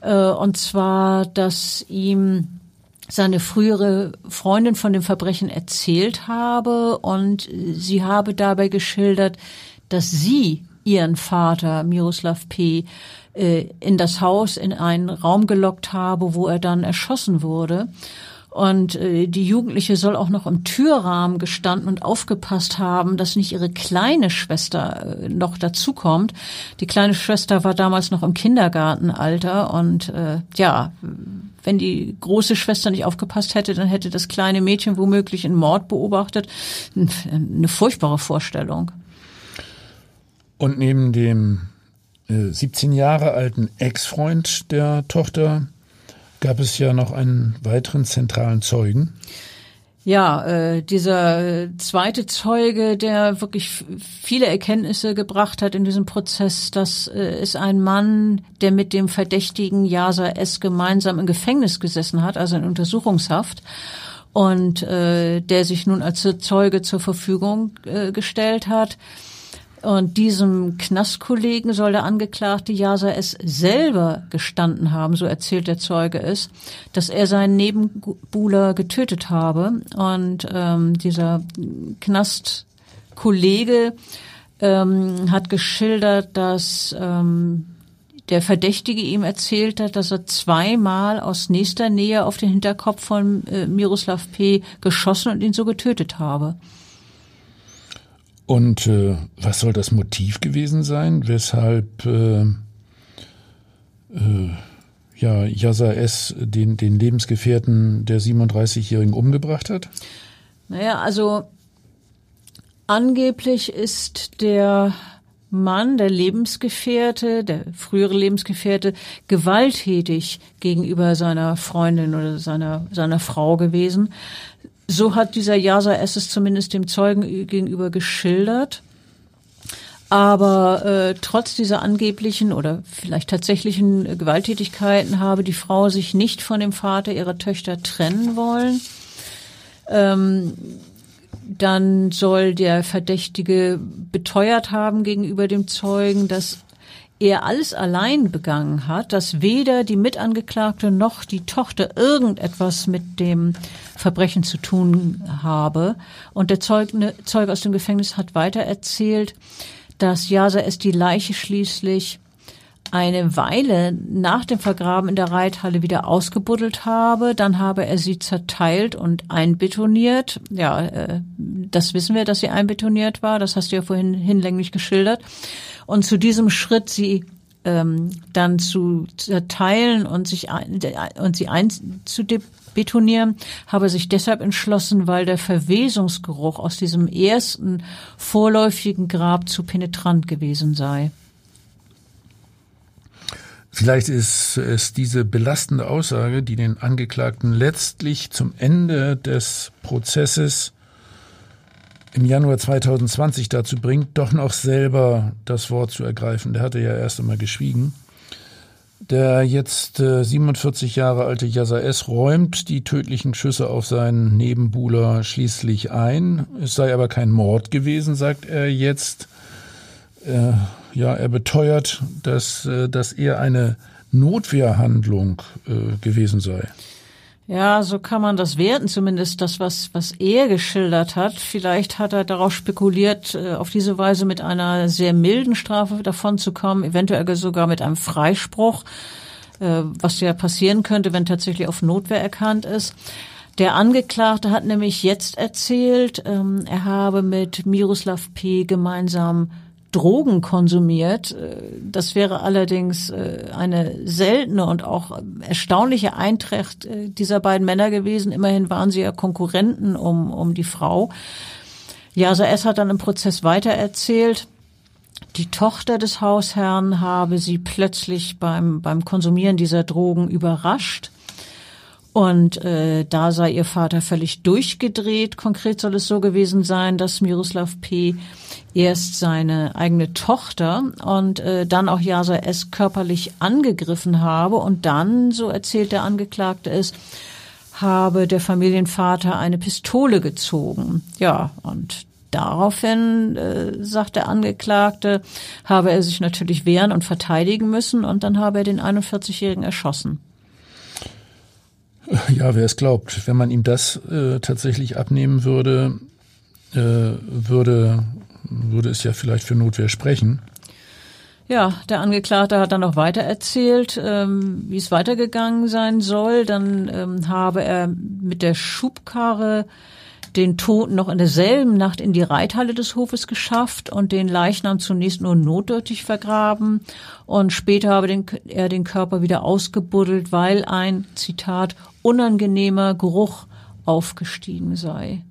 Äh, und zwar, dass ihm seine frühere Freundin von dem Verbrechen erzählt habe und sie habe dabei geschildert, dass sie ihren Vater Miroslav P äh, in das Haus in einen Raum gelockt habe, wo er dann erschossen wurde. Und äh, die Jugendliche soll auch noch im Türrahmen gestanden und aufgepasst haben, dass nicht ihre kleine Schwester äh, noch dazukommt. Die kleine Schwester war damals noch im Kindergartenalter und äh, ja, wenn die große Schwester nicht aufgepasst hätte, dann hätte das kleine Mädchen womöglich einen Mord beobachtet. Eine furchtbare Vorstellung. Und neben dem 17 äh, Jahre alten Ex-Freund der Tochter gab es ja noch einen weiteren zentralen Zeugen. Ja, äh, dieser zweite Zeuge, der wirklich viele Erkenntnisse gebracht hat in diesem Prozess, das äh, ist ein Mann, der mit dem Verdächtigen Yasa S. gemeinsam im Gefängnis gesessen hat, also in Untersuchungshaft und äh, der sich nun als Zeuge zur Verfügung äh, gestellt hat. Und diesem Knastkollegen soll der Angeklagte Jasa es selber gestanden haben, so erzählt der Zeuge es, dass er seinen Nebenbuhler getötet habe. Und ähm, dieser Knastkollege ähm, hat geschildert, dass ähm, der Verdächtige ihm erzählt hat, dass er zweimal aus nächster Nähe auf den Hinterkopf von äh, Miroslav P. geschossen und ihn so getötet habe. Und äh, was soll das Motiv gewesen sein, weshalb äh, äh, ja, Yasa S. Den, den Lebensgefährten der 37-Jährigen umgebracht hat? Naja, also angeblich ist der Mann, der Lebensgefährte, der frühere Lebensgefährte, gewalttätig gegenüber seiner Freundin oder seiner, seiner Frau gewesen. So hat dieser Yasa es zumindest dem Zeugen gegenüber geschildert. Aber äh, trotz dieser angeblichen oder vielleicht tatsächlichen Gewalttätigkeiten habe die Frau sich nicht von dem Vater ihrer Töchter trennen wollen. Ähm, dann soll der Verdächtige beteuert haben gegenüber dem Zeugen, dass er alles allein begangen hat, dass weder die Mitangeklagte noch die Tochter irgendetwas mit dem Verbrechen zu tun habe. Und der Zeuge, Zeuge aus dem Gefängnis hat weiter erzählt, dass Yasa es die Leiche schließlich eine Weile nach dem Vergraben in der Reithalle wieder ausgebuddelt habe. Dann habe er sie zerteilt und einbetoniert. Ja, äh, das wissen wir, dass sie einbetoniert war. Das hast du ja vorhin hinlänglich geschildert. Und zu diesem Schritt, sie ähm, dann zu zerteilen und sich ein, und sie einzubetonieren, habe sich deshalb entschlossen, weil der Verwesungsgeruch aus diesem ersten vorläufigen Grab zu penetrant gewesen sei. Vielleicht ist es diese belastende Aussage, die den Angeklagten letztlich zum Ende des Prozesses im Januar 2020 dazu bringt, doch noch selber das Wort zu ergreifen. Der hatte ja erst einmal geschwiegen. Der jetzt äh, 47 Jahre alte Yasa S. räumt die tödlichen Schüsse auf seinen Nebenbuhler schließlich ein. Es sei aber kein Mord gewesen, sagt er jetzt. Äh, ja, er beteuert, dass äh, das eher eine Notwehrhandlung äh, gewesen sei. Ja, so kann man das werten, zumindest das, was, was er geschildert hat. Vielleicht hat er darauf spekuliert, äh, auf diese Weise mit einer sehr milden Strafe davonzukommen, eventuell sogar mit einem Freispruch, äh, was ja passieren könnte, wenn tatsächlich auf Notwehr erkannt ist. Der Angeklagte hat nämlich jetzt erzählt, ähm, er habe mit Miroslav P. gemeinsam Drogen konsumiert. Äh, das wäre allerdings äh, eine seltene und auch erstaunliche Eintracht äh, dieser beiden Männer gewesen. Immerhin waren sie ja Konkurrenten um, um die Frau. Jasa S. hat dann im Prozess weitererzählt, die Tochter des Hausherrn habe sie plötzlich beim, beim Konsumieren dieser Drogen überrascht und äh, da sei ihr Vater völlig durchgedreht. Konkret soll es so gewesen sein, dass Miroslav P. erst seine eigene Tochter und äh, dann auch Yasa S. körperlich angegriffen habe und dann, so erzählt der Angeklagte es, habe der Familienvater eine Pistole gezogen. Ja, und daraufhin, äh, sagt der Angeklagte, habe er sich natürlich wehren und verteidigen müssen und dann habe er den 41-Jährigen erschossen. Ja, wer es glaubt. Wenn man ihm das äh, tatsächlich abnehmen würde, äh, würde, würde es ja vielleicht für Notwehr sprechen. Ja, der Angeklagte hat dann noch weiter erzählt, ähm, wie es weitergegangen sein soll. Dann ähm, habe er mit der Schubkarre den Toten noch in derselben Nacht in die Reithalle des Hofes geschafft und den Leichnam zunächst nur notdürftig vergraben und später habe den, er den Körper wieder ausgebuddelt, weil ein, Zitat, unangenehmer Geruch aufgestiegen sei.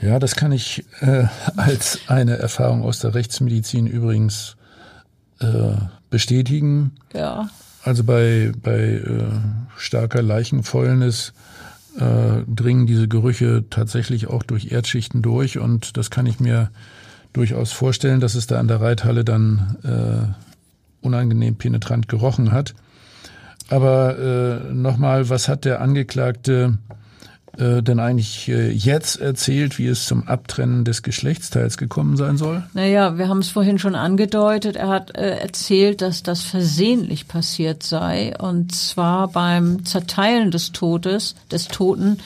Ja, das kann ich äh, als eine Erfahrung aus der Rechtsmedizin übrigens äh, bestätigen. Ja. Also bei, bei äh, starker Leichenfäulnis äh, dringen diese Gerüche tatsächlich auch durch Erdschichten durch und das kann ich mir durchaus vorstellen, dass es da an der Reithalle dann äh, unangenehm penetrant gerochen hat. Aber äh, nochmal, was hat der Angeklagte äh, denn eigentlich äh, jetzt erzählt, wie es zum Abtrennen des Geschlechtsteils gekommen sein soll? Naja, wir haben es vorhin schon angedeutet. Er hat äh, erzählt, dass das versehentlich passiert sei und zwar beim Zerteilen des Todes, des Toten,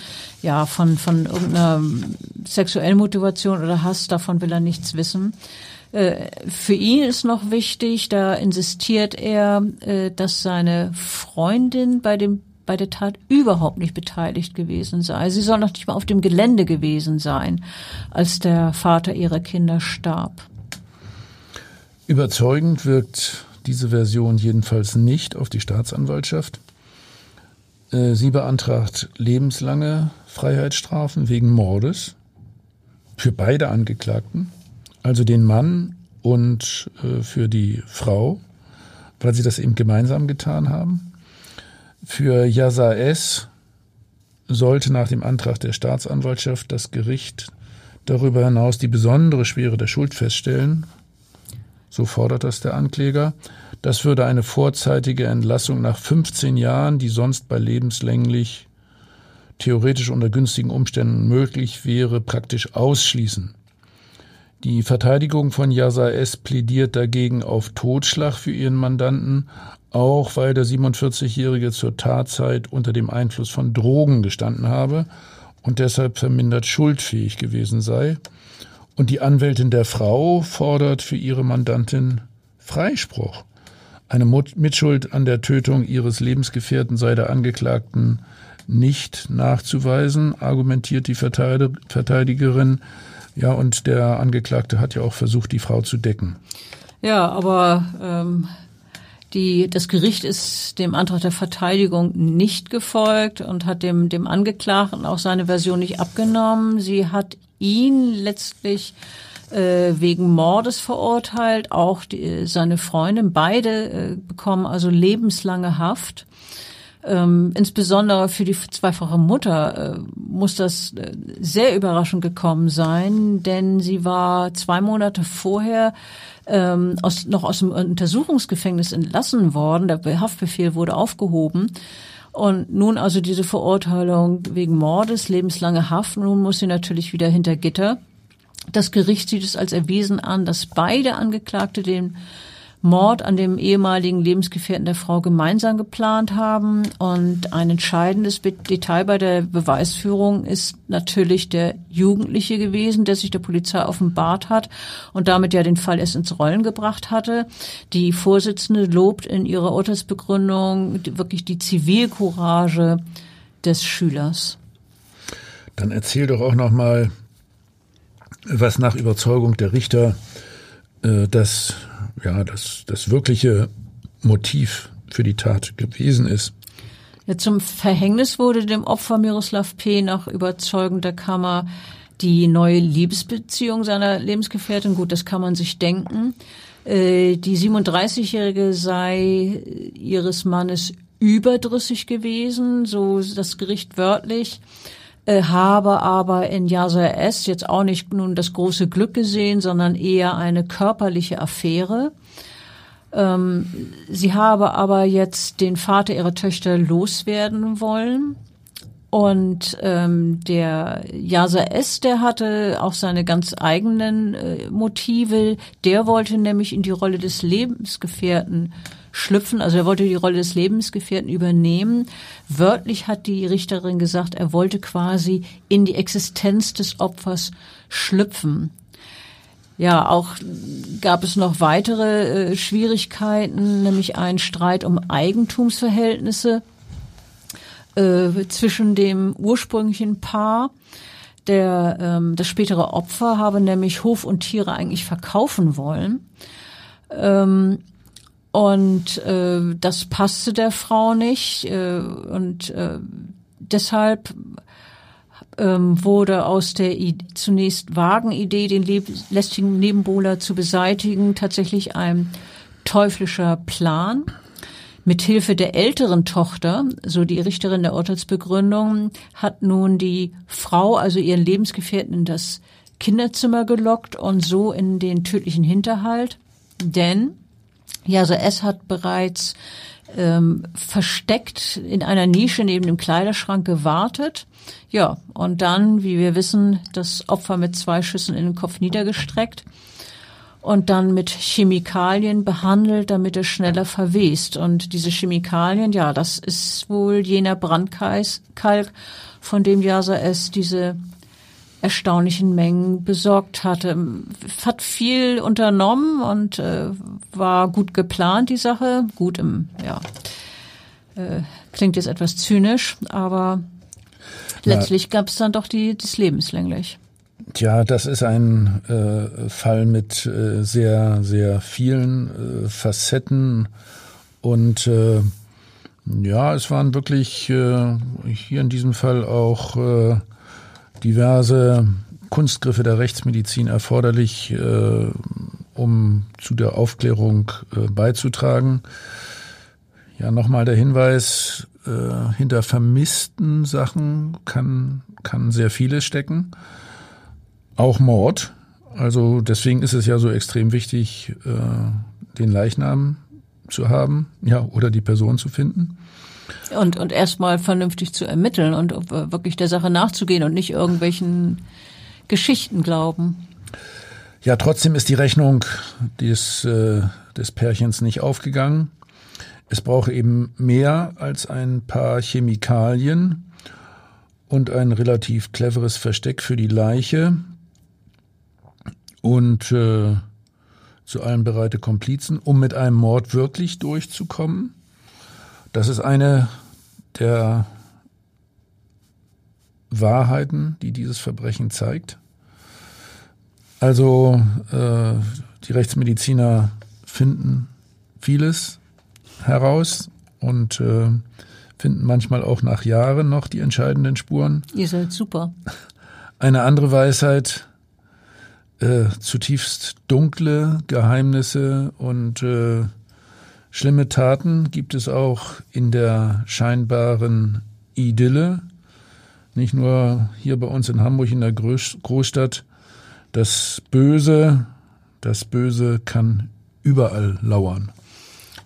ja, von, von irgendeiner sexuellen Motivation oder Hass, davon will er nichts wissen. Äh, für ihn ist noch wichtig, da insistiert er, äh, dass seine Freundin bei dem bei der Tat überhaupt nicht beteiligt gewesen sei. Sie soll noch nicht mal auf dem Gelände gewesen sein, als der Vater ihrer Kinder starb. Überzeugend wirkt diese Version jedenfalls nicht auf die Staatsanwaltschaft. Äh, sie beantragt lebenslange Freiheitsstrafen wegen Mordes für beide Angeklagten, also den Mann und äh, für die Frau, weil sie das eben gemeinsam getan haben. Für Yasa S. sollte nach dem Antrag der Staatsanwaltschaft das Gericht darüber hinaus die besondere Schwere der Schuld feststellen. So fordert das der Ankläger. Das würde eine vorzeitige Entlassung nach 15 Jahren, die sonst bei lebenslänglich theoretisch unter günstigen Umständen möglich wäre, praktisch ausschließen. Die Verteidigung von Yasa S. plädiert dagegen auf Totschlag für ihren Mandanten, auch weil der 47-Jährige zur Tatzeit unter dem Einfluss von Drogen gestanden habe und deshalb vermindert schuldfähig gewesen sei. Und die Anwältin der Frau fordert für ihre Mandantin Freispruch. Eine Mitschuld an der Tötung ihres Lebensgefährten sei der Angeklagten nicht nachzuweisen, argumentiert die Verteidigerin. Ja, und der Angeklagte hat ja auch versucht, die Frau zu decken. Ja, aber ähm, die, das Gericht ist dem Antrag der Verteidigung nicht gefolgt und hat dem, dem Angeklagten auch seine Version nicht abgenommen. Sie hat ihn letztlich äh, wegen Mordes verurteilt, auch die, seine Freundin. Beide äh, bekommen also lebenslange Haft. Ähm, insbesondere für die zweifache Mutter äh, muss das äh, sehr überraschend gekommen sein, denn sie war zwei Monate vorher ähm, aus, noch aus dem Untersuchungsgefängnis entlassen worden. Der Haftbefehl wurde aufgehoben. Und nun also diese Verurteilung wegen Mordes, lebenslange Haft. Nun muss sie natürlich wieder hinter Gitter. Das Gericht sieht es als erwiesen an, dass beide Angeklagte den Mord an dem ehemaligen Lebensgefährten der Frau gemeinsam geplant haben. Und ein entscheidendes Detail bei der Beweisführung ist natürlich der Jugendliche gewesen, der sich der Polizei offenbart hat und damit ja den Fall erst ins Rollen gebracht hatte. Die Vorsitzende lobt in ihrer Urteilsbegründung wirklich die Zivilcourage des Schülers. Dann erzähl doch auch noch mal, was nach Überzeugung der Richter äh, das ja, das, das wirkliche Motiv für die Tat gewesen ist. Ja, zum Verhängnis wurde dem Opfer Miroslav P. nach überzeugender Kammer die neue Liebesbeziehung seiner Lebensgefährtin. Gut, das kann man sich denken. Äh, die 37-Jährige sei ihres Mannes überdrüssig gewesen, so das Gericht wörtlich. Äh, habe aber in Yasa S. jetzt auch nicht nun das große Glück gesehen, sondern eher eine körperliche Affäre. Ähm, sie habe aber jetzt den Vater ihrer Töchter loswerden wollen. Und ähm, der Yasa S., der hatte auch seine ganz eigenen äh, Motive. Der wollte nämlich in die Rolle des Lebensgefährten schlüpfen. Also er wollte die Rolle des Lebensgefährten übernehmen. Wörtlich hat die Richterin gesagt, er wollte quasi in die Existenz des Opfers schlüpfen. Ja, auch gab es noch weitere äh, Schwierigkeiten, nämlich einen Streit um Eigentumsverhältnisse äh, zwischen dem ursprünglichen Paar. Der, ähm, das spätere Opfer habe nämlich Hof und Tiere eigentlich verkaufen wollen. Ähm, und äh, das passte der Frau nicht. Äh, und äh, deshalb ähm, wurde aus der I zunächst vagen Idee, den lästigen Nebenbuhler zu beseitigen, tatsächlich ein teuflischer Plan. Mithilfe der älteren Tochter, so die Richterin der Urteilsbegründung, hat nun die Frau, also ihren Lebensgefährten, in das Kinderzimmer gelockt und so in den tödlichen Hinterhalt. Denn ja, also S hat bereits ähm, versteckt in einer Nische neben dem Kleiderschrank gewartet. Ja, und dann, wie wir wissen, das Opfer mit zwei Schüssen in den Kopf niedergestreckt und dann mit Chemikalien behandelt, damit er schneller verwest. Und diese Chemikalien, ja, das ist wohl jener Brandkalk, von dem Jasa S diese erstaunlichen Mengen besorgt hatte. Hat viel unternommen und äh, war gut geplant, die Sache. Gut im, ja, äh, klingt jetzt etwas zynisch, aber letztlich gab es dann doch die, das lebenslänglich. Tja, das ist ein äh, Fall mit äh, sehr, sehr vielen äh, Facetten und äh, ja, es waren wirklich äh, hier in diesem Fall auch äh, diverse Kunstgriffe der Rechtsmedizin erforderlich, äh, um zu der Aufklärung äh, beizutragen. Ja, nochmal der Hinweis, äh, hinter vermissten Sachen kann, kann sehr vieles stecken. Auch Mord. Also deswegen ist es ja so extrem wichtig, äh, den Leichnam zu haben, ja, oder die Person zu finden. Und, und erstmal vernünftig zu ermitteln und wirklich der Sache nachzugehen und nicht irgendwelchen Geschichten glauben. Ja, trotzdem ist die Rechnung des, äh, des Pärchens nicht aufgegangen. Es braucht eben mehr als ein paar Chemikalien und ein relativ cleveres Versteck für die Leiche. und äh, zu allem bereite Komplizen, um mit einem Mord wirklich durchzukommen. Das ist eine der Wahrheiten, die dieses Verbrechen zeigt. Also äh, die Rechtsmediziner finden vieles heraus und äh, finden manchmal auch nach Jahren noch die entscheidenden Spuren. Ihr seid super. Eine andere Weisheit, äh, zutiefst dunkle Geheimnisse und äh, schlimme Taten gibt es auch in der scheinbaren Idylle. Nicht nur hier bei uns in Hamburg in der Großstadt. Das Böse, das Böse kann überall lauern.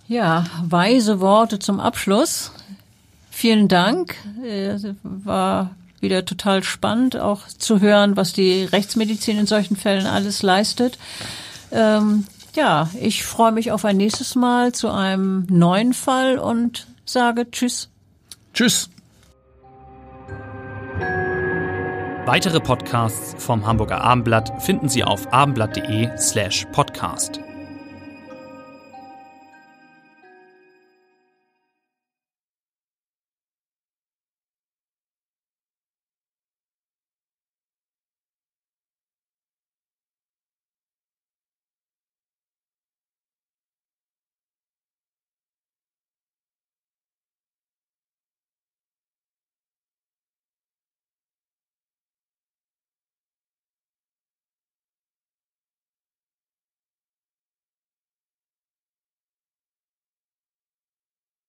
Ja, weise Worte zum Abschluss. Vielen Dank. War wieder total spannend, auch zu hören, was die Rechtsmedizin in solchen Fällen alles leistet. Ähm, ja, ich freue mich auf ein nächstes Mal zu einem neuen Fall und sage Tschüss. Tschüss. Weitere Podcasts vom Hamburger Abendblatt finden Sie auf abendblatt.de slash podcast.